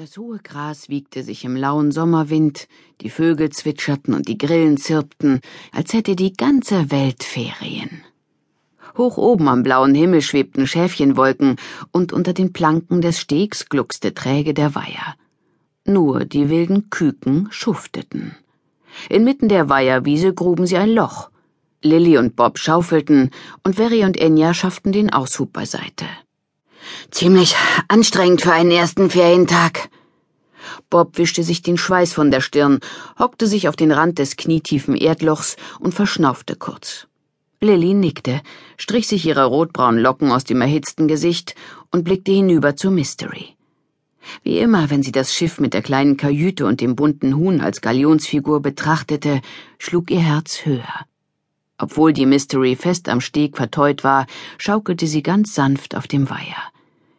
Das hohe Gras wiegte sich im lauen Sommerwind, die Vögel zwitscherten und die Grillen zirpten, als hätte die ganze Welt Ferien. Hoch oben am blauen Himmel schwebten Schäfchenwolken, und unter den Planken des Stegs gluckste träge der Weiher. Nur die wilden Küken schufteten. Inmitten der Weiherwiese gruben sie ein Loch. Lilly und Bob schaufelten, und Verry und Enya schafften den Aushub beiseite. Ziemlich anstrengend für einen ersten Ferientag. Bob wischte sich den Schweiß von der Stirn, hockte sich auf den Rand des knietiefen Erdlochs und verschnaufte kurz. Lilly nickte, strich sich ihre rotbraunen Locken aus dem erhitzten Gesicht und blickte hinüber zu Mystery. Wie immer, wenn sie das Schiff mit der kleinen Kajüte und dem bunten Huhn als Galionsfigur betrachtete, schlug ihr Herz höher. Obwohl die Mystery fest am Steg verteut war, schaukelte sie ganz sanft auf dem Weiher.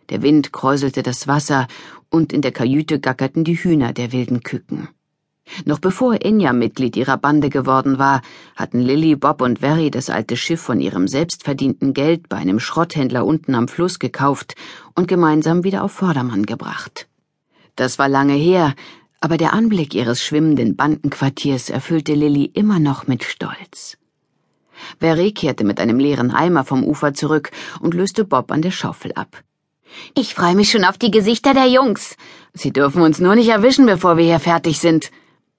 Der Wind kräuselte das Wasser, und in der Kajüte gackerten die Hühner der wilden Küken. Noch bevor Enya Mitglied ihrer Bande geworden war, hatten Lilly, Bob und Verry das alte Schiff von ihrem selbstverdienten Geld bei einem Schrotthändler unten am Fluss gekauft und gemeinsam wieder auf Vordermann gebracht. Das war lange her, aber der Anblick ihres schwimmenden Bandenquartiers erfüllte Lilly immer noch mit Stolz. Verry kehrte mit einem leeren Eimer vom Ufer zurück und löste Bob an der Schaufel ab. Ich freue mich schon auf die Gesichter der Jungs. Sie dürfen uns nur nicht erwischen, bevor wir hier fertig sind.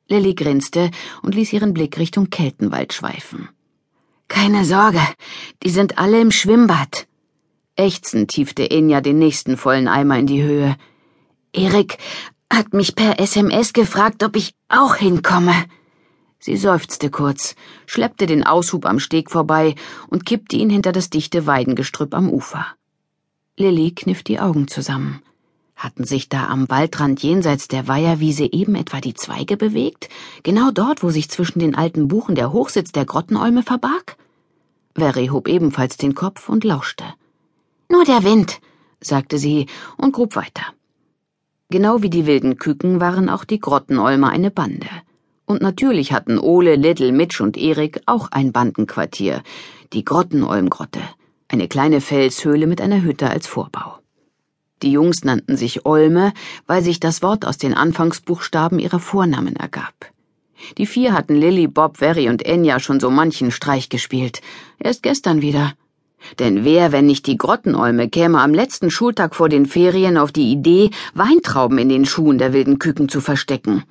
Lilly grinste und ließ ihren Blick Richtung Keltenwald schweifen. Keine Sorge, die sind alle im Schwimmbad. Ächzend tiefte Enya den nächsten vollen Eimer in die Höhe. Erik hat mich per SMS gefragt, ob ich auch hinkomme. Sie seufzte kurz, schleppte den Aushub am Steg vorbei und kippte ihn hinter das dichte Weidengestrüpp am Ufer. Lilly kniff die Augen zusammen. Hatten sich da am Waldrand jenseits der Weiherwiese eben etwa die Zweige bewegt? Genau dort, wo sich zwischen den alten Buchen der Hochsitz der Grottenolme verbarg? Verry hob ebenfalls den Kopf und lauschte. Nur der Wind, sagte sie und grub weiter. Genau wie die wilden Küken waren auch die Grottenolme eine Bande. Und natürlich hatten Ole, Little, Mitch und Erik auch ein Bandenquartier, die Grottenolmgrotte, eine kleine Felshöhle mit einer Hütte als Vorbau. Die Jungs nannten sich Olme, weil sich das Wort aus den Anfangsbuchstaben ihrer Vornamen ergab. Die vier hatten Lilly, Bob, Verry und Enya schon so manchen Streich gespielt. Erst gestern wieder. Denn wer, wenn nicht die Grottenolme, käme am letzten Schultag vor den Ferien auf die Idee, Weintrauben in den Schuhen der wilden Küken zu verstecken?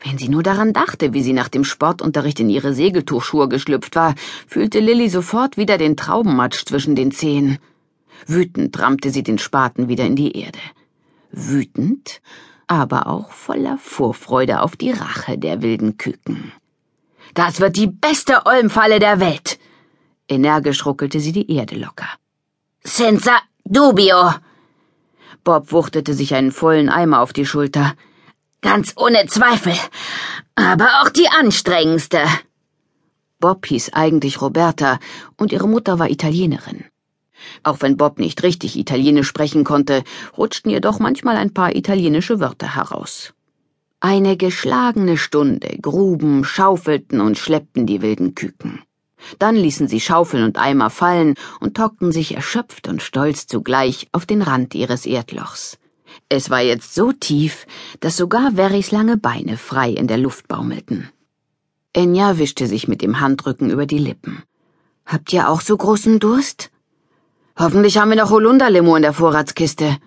Wenn sie nur daran dachte, wie sie nach dem Sportunterricht in ihre Segeltuchschuhe geschlüpft war, fühlte Lilly sofort wieder den Traubenmatsch zwischen den Zehen. Wütend rammte sie den Spaten wieder in die Erde. Wütend, aber auch voller Vorfreude auf die Rache der wilden Küken. Das wird die beste Olmfalle der Welt! Energisch ruckelte sie die Erde locker. Senza dubio! Bob wuchtete sich einen vollen Eimer auf die Schulter. Ganz ohne Zweifel. Aber auch die anstrengendste. Bob hieß eigentlich Roberta und ihre Mutter war Italienerin. Auch wenn Bob nicht richtig Italienisch sprechen konnte, rutschten ihr doch manchmal ein paar italienische Wörter heraus. Eine geschlagene Stunde gruben, schaufelten und schleppten die wilden Küken. Dann ließen sie Schaufeln und Eimer fallen und hockten sich erschöpft und stolz zugleich auf den Rand ihres Erdlochs. Es war jetzt so tief, dass sogar Verrys lange Beine frei in der Luft baumelten. Enya wischte sich mit dem Handrücken über die Lippen. Habt ihr auch so großen Durst? Hoffentlich haben wir noch Holunderlimo in der Vorratskiste.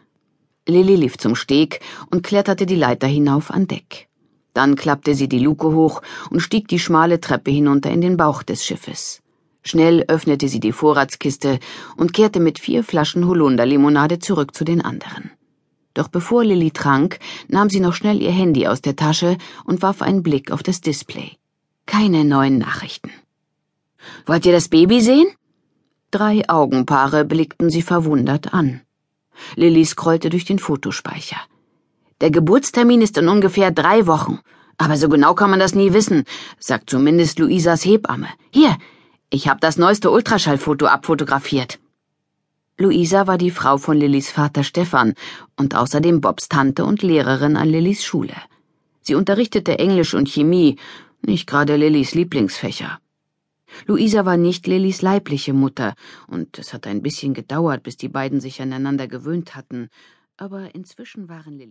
Lilly lief zum Steg und kletterte die Leiter hinauf an Deck. Dann klappte sie die Luke hoch und stieg die schmale Treppe hinunter in den Bauch des Schiffes. Schnell öffnete sie die Vorratskiste und kehrte mit vier Flaschen Holunderlimonade zurück zu den anderen. Doch bevor Lilly trank, nahm sie noch schnell ihr Handy aus der Tasche und warf einen Blick auf das Display. Keine neuen Nachrichten. Wollt ihr das Baby sehen? Drei Augenpaare blickten sie verwundert an. Lilly scrollte durch den Fotospeicher. Der Geburtstermin ist in ungefähr drei Wochen. Aber so genau kann man das nie wissen, sagt zumindest Luisas Hebamme. Hier, ich habe das neueste Ultraschallfoto abfotografiert. Luisa war die Frau von Lillys Vater Stefan und außerdem Bobs Tante und Lehrerin an Lillys Schule. Sie unterrichtete Englisch und Chemie, nicht gerade Lillys Lieblingsfächer. Luisa war nicht Lillys leibliche Mutter, und es hat ein bisschen gedauert, bis die beiden sich aneinander gewöhnt hatten, aber inzwischen waren Lillys